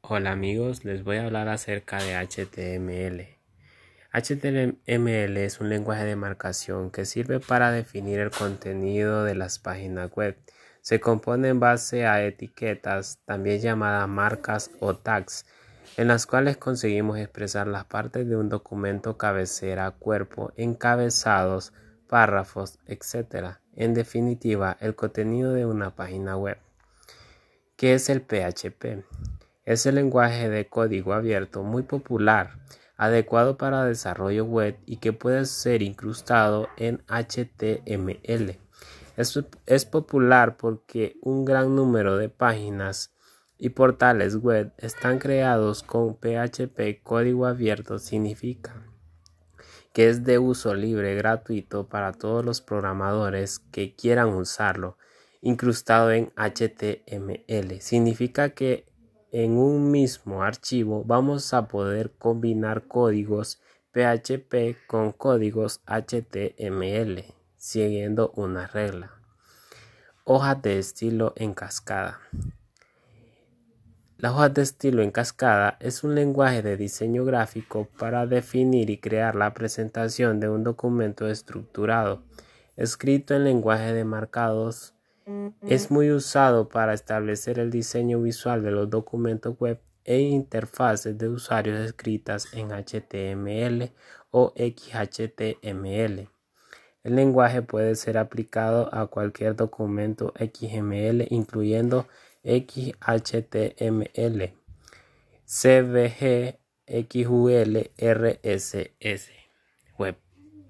Hola amigos, les voy a hablar acerca de HTML. HTML es un lenguaje de marcación que sirve para definir el contenido de las páginas web. Se compone en base a etiquetas, también llamadas marcas o tags, en las cuales conseguimos expresar las partes de un documento cabecera, cuerpo, encabezados, párrafos, etc. En definitiva, el contenido de una página web. ¿Qué es el PHP? Es el lenguaje de código abierto muy popular, adecuado para desarrollo web y que puede ser incrustado en HTML. Es, es, popular porque un gran número de páginas y portales web están creados con PHP código abierto significa que es de uso libre gratuito para todos los programadores que quieran usarlo incrustado en HTML significa que en un mismo archivo vamos a poder combinar códigos PHP con códigos HTML siguiendo una regla. Hojas de estilo en cascada. La hoja de estilo en cascada es un lenguaje de diseño gráfico para definir y crear la presentación de un documento estructurado, escrito en lenguaje de marcados es muy usado para establecer el diseño visual de los documentos web e interfaces de usuarios escritas en HTML o XHTML. El lenguaje puede ser aplicado a cualquier documento XML, incluyendo XHTML, CVG, XUL, RSS.